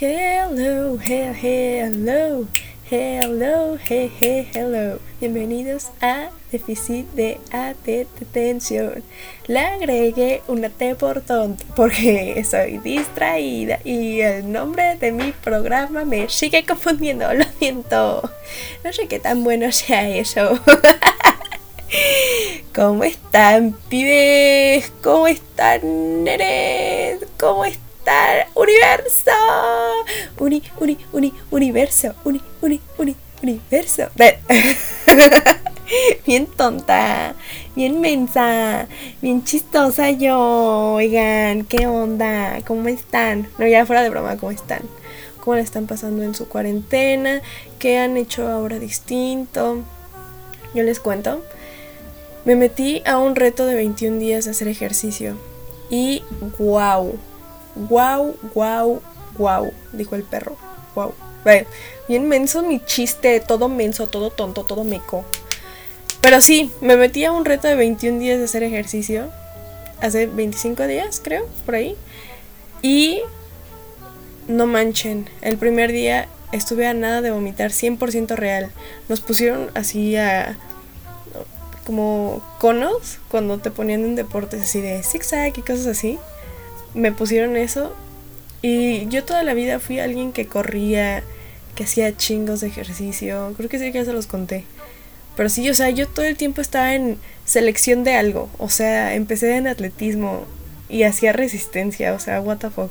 Hello, hello, hello, hello, hey, hey, hello. Bienvenidos a Déficit de Atención. Le agregué una T por tonto porque soy distraída y el nombre de mi programa me sigue confundiendo. Lo siento. No sé qué tan bueno sea eso. ¿Cómo están, pibes? ¿Cómo están, nenes? ¿Cómo están? Universo. Uni, uni, uni, universo. Uni, uni, uni, universo. bien tonta, bien mensa, bien chistosa yo. Oigan, ¿qué onda? ¿Cómo están? No, ya fuera de broma, ¿cómo están? ¿Cómo la están pasando en su cuarentena? ¿Qué han hecho ahora distinto? Yo les cuento. Me metí a un reto de 21 días de hacer ejercicio. Y wow, Wow, wow, wow, dijo el perro. Wow. Bien menso mi chiste, todo menso, todo tonto, todo meco. Pero sí, me metí a un reto de 21 días de hacer ejercicio. Hace 25 días, creo, por ahí. Y no manchen, el primer día estuve a nada de vomitar, 100% real. Nos pusieron así a como conos cuando te ponían en deportes así de zigzag y cosas así me pusieron eso y yo toda la vida fui alguien que corría, que hacía chingos de ejercicio, creo que sí que ya se los conté. Pero sí, o sea, yo todo el tiempo estaba en selección de algo, o sea, empecé en atletismo y hacía resistencia, o sea, what the fuck.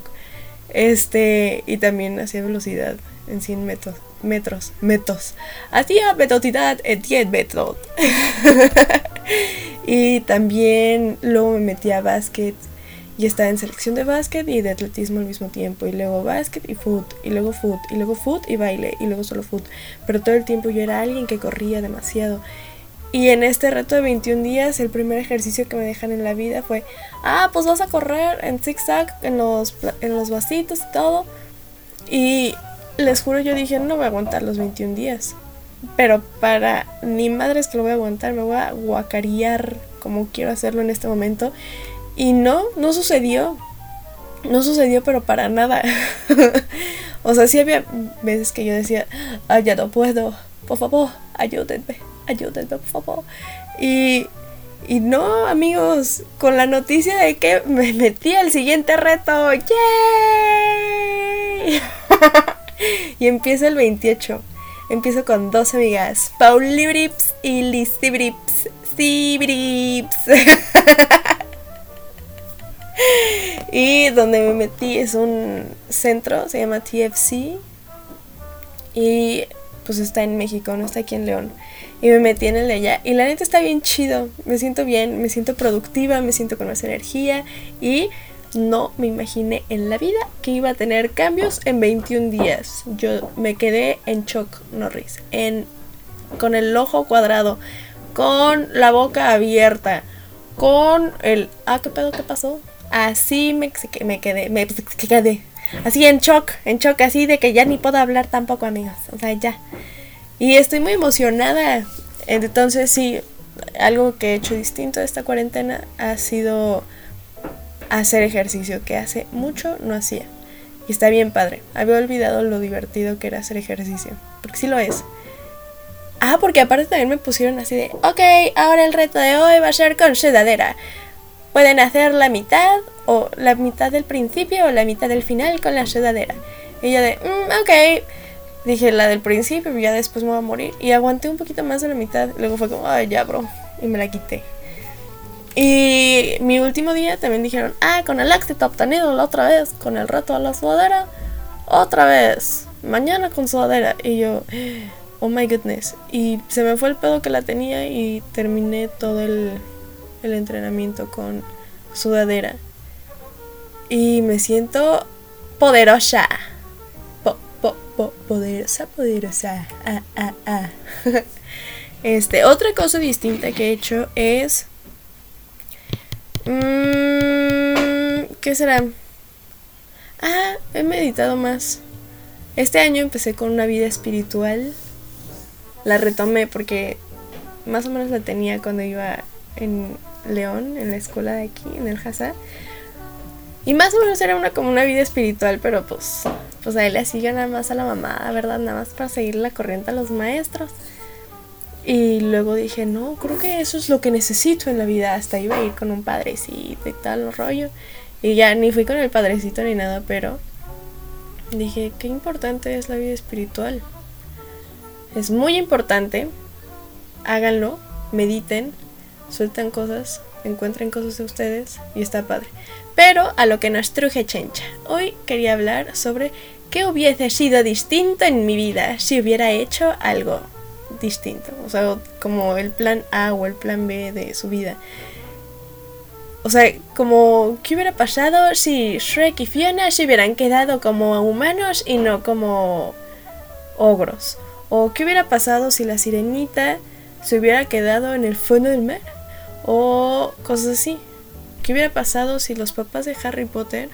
Este, y también hacía velocidad en 100 metros, metros, metros. Hacía velocidad en 10 metros. y también luego me metí a básquet y estaba en selección de básquet y de atletismo al mismo tiempo. Y luego básquet y foot. Y luego foot. Y luego foot y baile. Y luego solo foot. Pero todo el tiempo yo era alguien que corría demasiado. Y en este reto de 21 días, el primer ejercicio que me dejan en la vida fue, ah, pues vas a correr en zigzag, en los, en los vasitos y todo. Y les juro, yo dije, no voy a aguantar los 21 días. Pero para ni madres que lo voy a aguantar, me voy a guacarear como quiero hacerlo en este momento. Y no, no sucedió. No sucedió, pero para nada. o sea, sí había veces que yo decía, ay, ya no puedo, por favor, ayúdenme, ayúdenme, por favor. Y, y no, amigos, con la noticia de que me metí al siguiente reto, ¡yay! y empieza el 28. Empiezo con dos amigas, Pauli Brips y Lizzy Brips. Sí. y donde me metí es un centro, se llama TFC. Y pues está en México, no está aquí en León. Y me metí en el de allá. Y la neta está bien chido. Me siento bien, me siento productiva, me siento con más energía. Y no me imaginé en la vida que iba a tener cambios en 21 días. Yo me quedé en shock, Norris. En, con el ojo cuadrado, con la boca abierta, con el... Ah, ¿qué pedo? ¿Qué pasó? Así me, me quedé, me quedé. Así en shock, en shock, así de que ya ni puedo hablar tampoco, amigos. O sea, ya. Y estoy muy emocionada. Entonces, sí, algo que he hecho distinto de esta cuarentena ha sido hacer ejercicio, que hace mucho no hacía. Y está bien padre. Había olvidado lo divertido que era hacer ejercicio. Porque sí lo es. Ah, porque aparte también me pusieron así de, ok, ahora el reto de hoy va a ser con sedadera. Pueden hacer la mitad o la mitad del principio o la mitad del final con la sudadera. Y yo de, mm, ok. Dije la del principio, ya después me voy a morir. Y aguanté un poquito más de la mitad. Luego fue como, ay, ya, bro. Y me la quité. Y mi último día también dijeron, ah, con el éxito obtenido la otra vez, con el reto a la sudadera, otra vez, mañana con sudadera. Y yo, oh my goodness. Y se me fue el pedo que la tenía y terminé todo el, el entrenamiento con sudadera. Y me siento poderosa. poderosa, poderosa. Ah, ah, ah. Este, otra cosa distinta que he hecho es. Mmm, ¿Qué será? Ah, he meditado más. Este año empecé con una vida espiritual. La retomé porque más o menos la tenía cuando iba en León, en la escuela de aquí, en el Hazá. Y más o menos era una como una vida espiritual, pero pues pues ahí le siguió nada más a la mamá, ¿verdad? Nada más para seguir la corriente a los maestros. Y luego dije, no, creo que eso es lo que necesito en la vida. Hasta iba a ir con un padrecito y tal, rollo. Y ya ni fui con el padrecito ni nada, pero dije, qué importante es la vida espiritual. Es muy importante. Háganlo, mediten, sueltan cosas, encuentren cosas de ustedes y está padre. Pero a lo que nos truje chencha. Hoy quería hablar sobre qué hubiese sido distinto en mi vida si hubiera hecho algo distinto. O sea, como el plan A o el plan B de su vida. O sea, como, ¿qué hubiera pasado si Shrek y Fiona se hubieran quedado como humanos y no como ogros? ¿O qué hubiera pasado si la sirenita se hubiera quedado en el fondo del mar? O cosas así. ¿Qué hubiera pasado si los papás de Harry Potter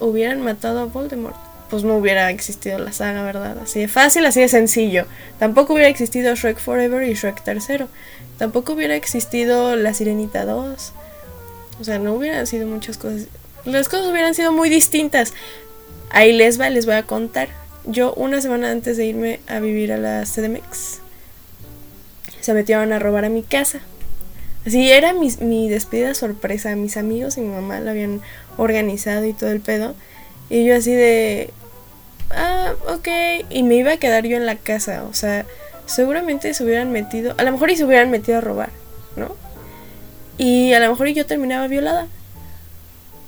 hubieran matado a Voldemort? Pues no hubiera existido la saga, ¿verdad? Así de fácil, así de sencillo. Tampoco hubiera existido Shrek Forever y Shrek Tercero. Tampoco hubiera existido La Sirenita 2. O sea, no hubieran sido muchas cosas. Las cosas hubieran sido muy distintas. Ahí les va, les voy a contar. Yo una semana antes de irme a vivir a la CDMX, se metieron a robar a mi casa. Así era mi, mi despedida sorpresa. Mis amigos y mi mamá lo habían organizado y todo el pedo. Y yo así de... Ah, ok. Y me iba a quedar yo en la casa. O sea, seguramente se hubieran metido... A lo mejor y se hubieran metido a robar, ¿no? Y a lo mejor yo terminaba violada.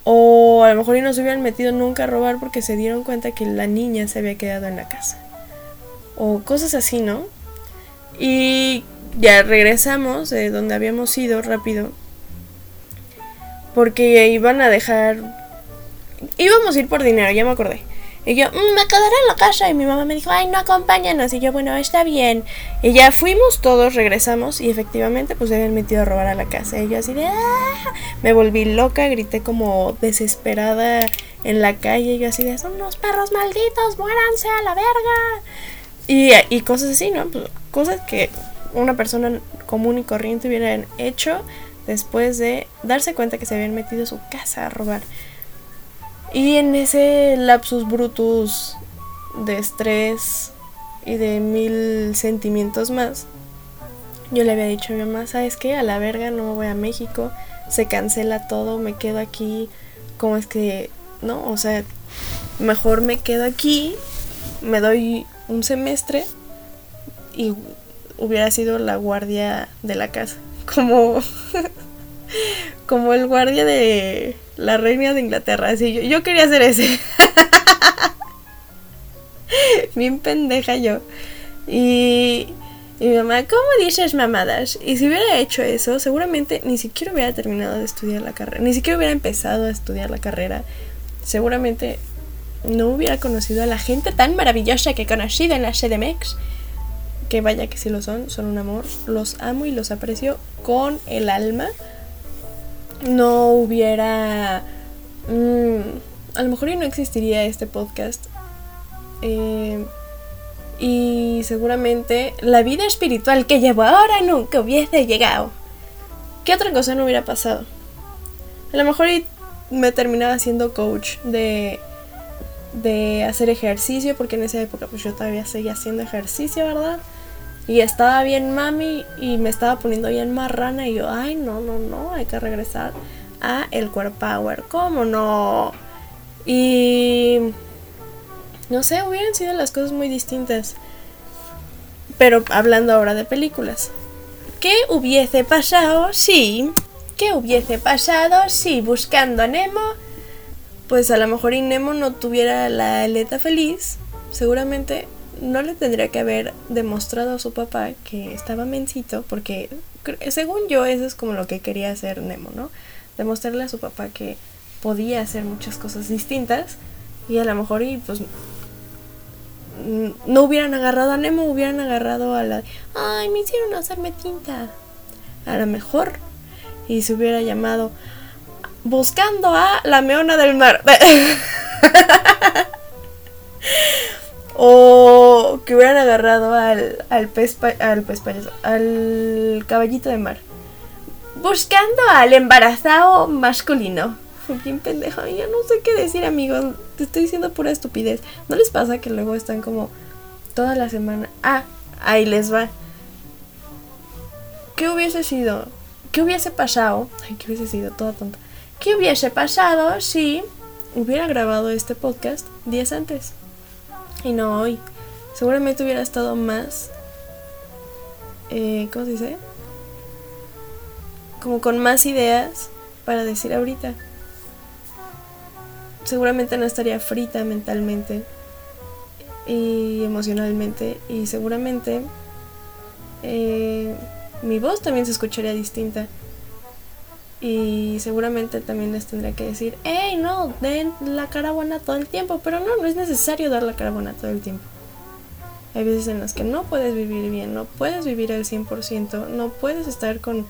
O a lo mejor y no se hubieran metido nunca a robar porque se dieron cuenta que la niña se había quedado en la casa. O cosas así, ¿no? Y ya regresamos de donde habíamos ido rápido. Porque iban a dejar... Íbamos a ir por dinero, ya me acordé. Y yo, mm, me quedaré en la casa. Y mi mamá me dijo, ay, no, acompáñanos. Y yo, bueno, está bien. Y ya fuimos todos, regresamos. Y efectivamente, pues se habían metido a robar a la casa. Y yo así de, ah", me volví loca, grité como desesperada en la calle. Y yo así de, son unos perros malditos, muéranse a la verga. Y, y cosas así, ¿no? Pues, cosas que una persona común y corriente hubieran hecho después de darse cuenta que se habían metido a su casa a robar. Y en ese lapsus brutus de estrés y de mil sentimientos más, yo le había dicho a mi mamá, ¿sabes qué? A la verga, no me voy a México, se cancela todo, me quedo aquí. ¿Cómo es que, no? O sea, mejor me quedo aquí, me doy un semestre y hubiera sido la guardia de la casa. Como, como el guardia de la reina de Inglaterra. Así, yo, yo quería hacer ese. Bien pendeja yo. Y, y mi mamá, ¿cómo dices mamadas? Y si hubiera hecho eso, seguramente ni siquiera hubiera terminado de estudiar la carrera. Ni siquiera hubiera empezado a estudiar la carrera. Seguramente no hubiera conocido a la gente tan maravillosa que he conocido en la CDMX. Que vaya que si lo son, son un amor. Los amo y los aprecio con el alma no hubiera... Mm, a lo mejor no existiría este podcast. Eh, y seguramente la vida espiritual que llevo ahora nunca hubiese llegado. ¿Qué otra cosa no hubiera pasado? A lo mejor me terminaba siendo coach de, de hacer ejercicio, porque en esa época pues yo todavía seguía haciendo ejercicio, ¿verdad? Y estaba bien mami y me estaba poniendo bien marrana y yo, ay, no, no, no, hay que regresar a el core power. ¿Cómo no? Y no sé, hubieran sido las cosas muy distintas. Pero hablando ahora de películas. ¿Qué hubiese pasado si... ¿Qué hubiese pasado si buscando a Nemo... Pues a lo mejor y Nemo no tuviera la aleta feliz. Seguramente no le tendría que haber demostrado a su papá que estaba mencito, porque según yo eso es como lo que quería hacer Nemo, ¿no? Demostrarle a su papá que podía hacer muchas cosas distintas y a lo mejor y pues no hubieran agarrado a Nemo, hubieran agarrado a la... Ay, me hicieron hacerme tinta. A lo mejor. Y se hubiera llamado Buscando a la Meona del Mar. O que hubieran agarrado al, al pez, al pez payaso, al caballito de mar. Buscando al embarazado masculino. bien pendeja. Ya no sé qué decir, amigos. Te estoy diciendo pura estupidez. ¿No les pasa que luego están como toda la semana? Ah, ahí les va. ¿Qué hubiese sido? ¿Qué hubiese pasado? Ay, ¿qué hubiese sido? Toda tonta. ¿Qué hubiese pasado si hubiera grabado este podcast días antes? Y no hoy. Seguramente hubiera estado más... Eh, ¿Cómo se dice? Como con más ideas para decir ahorita. Seguramente no estaría frita mentalmente y emocionalmente y seguramente eh, mi voz también se escucharía distinta. Y seguramente también les tendría que decir, hey, no, den la cara buena todo el tiempo. Pero no, no es necesario dar la cara buena todo el tiempo. Hay veces en las que no puedes vivir bien, no puedes vivir al 100%, no puedes estar con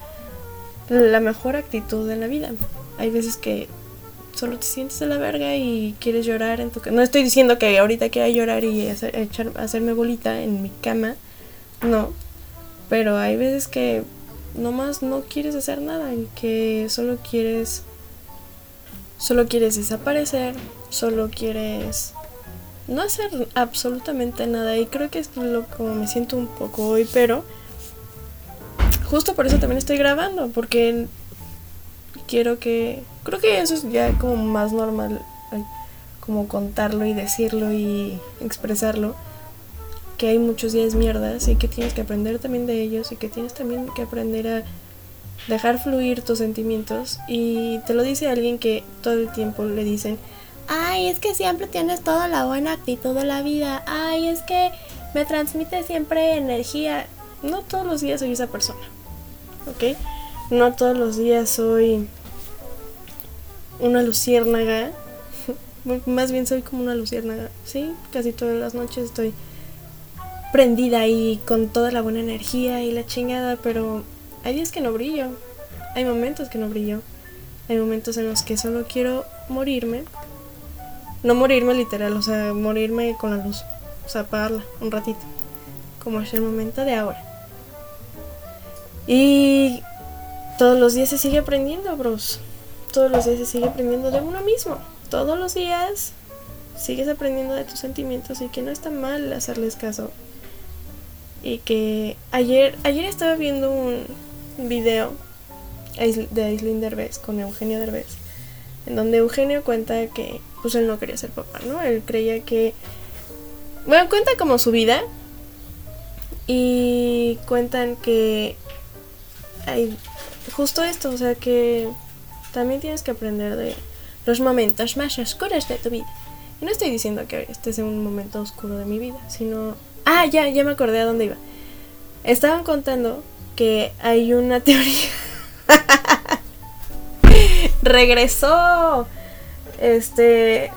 la mejor actitud de la vida. Hay veces que solo te sientes de la verga y quieres llorar en tu cama. No estoy diciendo que ahorita quiera llorar y hacerme bolita en mi cama. No. Pero hay veces que nomás no quieres hacer nada que solo quieres solo quieres desaparecer, solo quieres no hacer absolutamente nada. Y creo que es lo como me siento un poco hoy, pero justo por eso también estoy grabando porque quiero que creo que eso es ya como más normal como contarlo y decirlo y expresarlo que hay muchos días mierdas y que tienes que aprender también de ellos y que tienes también que aprender a dejar fluir tus sentimientos y te lo dice alguien que todo el tiempo le dicen, ay, es que siempre tienes toda la buena actitud de la vida, ay, es que me transmite siempre energía. No todos los días soy esa persona, ¿ok? No todos los días soy una luciérnaga, más bien soy como una luciérnaga, ¿sí? Casi todas las noches estoy prendida y con toda la buena energía y la chingada, pero hay días que no brillo, hay momentos que no brillo, hay momentos en los que solo quiero morirme, no morirme literal, o sea, morirme con la luz, o sea, apagarla un ratito, como es el momento de ahora. Y todos los días se sigue aprendiendo, bros. Todos los días se sigue aprendiendo de uno mismo. Todos los días sigues aprendiendo de tus sentimientos y que no está mal hacerles caso y que ayer, ayer estaba viendo un video de Aislinn Derbez con Eugenio Derbez, en donde Eugenio cuenta que pues él no quería ser papá, ¿no? Él creía que... Bueno, cuenta como su vida y cuentan que hay justo esto, o sea que también tienes que aprender de los momentos más oscuros de tu vida. Y no estoy diciendo que este sea un momento oscuro de mi vida, sino Ah, ya, ya me acordé a dónde iba. Estaban contando que hay una teoría. Regresó. Este.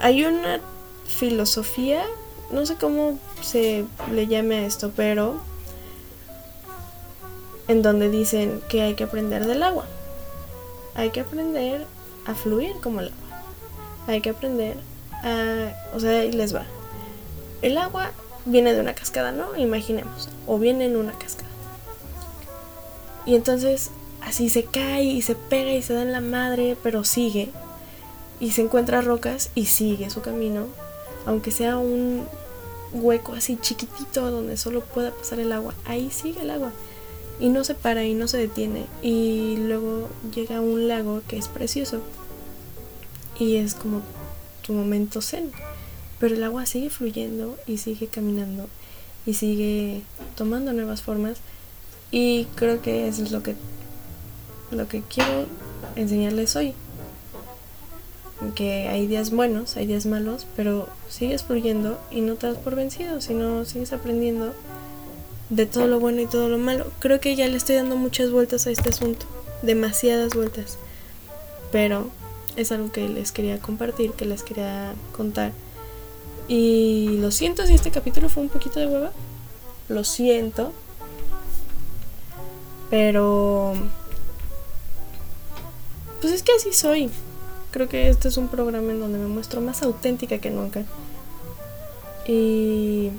hay una filosofía. No sé cómo se le llame a esto, pero. En donde dicen que hay que aprender del agua. Hay que aprender a fluir como el agua hay que aprender a... O sea, ahí les va. El agua viene de una cascada, ¿no? Imaginemos. O viene en una cascada. Y entonces así se cae y se pega y se da en la madre, pero sigue. Y se encuentra rocas y sigue su camino. Aunque sea un hueco así chiquitito donde solo pueda pasar el agua. Ahí sigue el agua. Y no se para y no se detiene. Y luego llega a un lago que es precioso y es como tu momento zen. Pero el agua sigue fluyendo y sigue caminando y sigue tomando nuevas formas y creo que eso es lo que lo que quiero enseñarles hoy. Que hay días buenos, hay días malos, pero sigues fluyendo y no te das por vencido, sino sigues aprendiendo de todo lo bueno y todo lo malo. Creo que ya le estoy dando muchas vueltas a este asunto, demasiadas vueltas. Pero es algo que les quería compartir, que les quería contar. Y lo siento si este capítulo fue un poquito de hueva. Lo siento. Pero... Pues es que así soy. Creo que este es un programa en donde me muestro más auténtica que nunca. Y...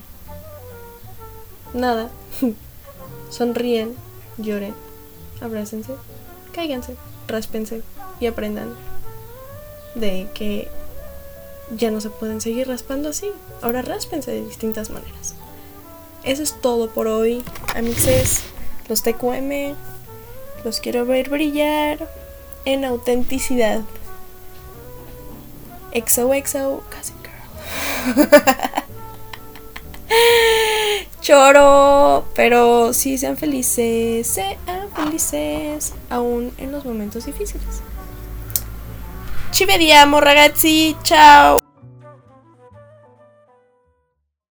Nada. Sonríen, lloren, abrácense, cáiganse, ráspense y aprendan de que ya no se pueden seguir raspando así. Ahora ráspense de distintas maneras. Eso es todo por hoy, amixes. Los TQM los quiero ver brillar en autenticidad. XOXO, Cousin Girl. Choro, pero sí sean felices, sean felices, aún en los momentos difíciles. Ci vediamo ragazzi, ciao!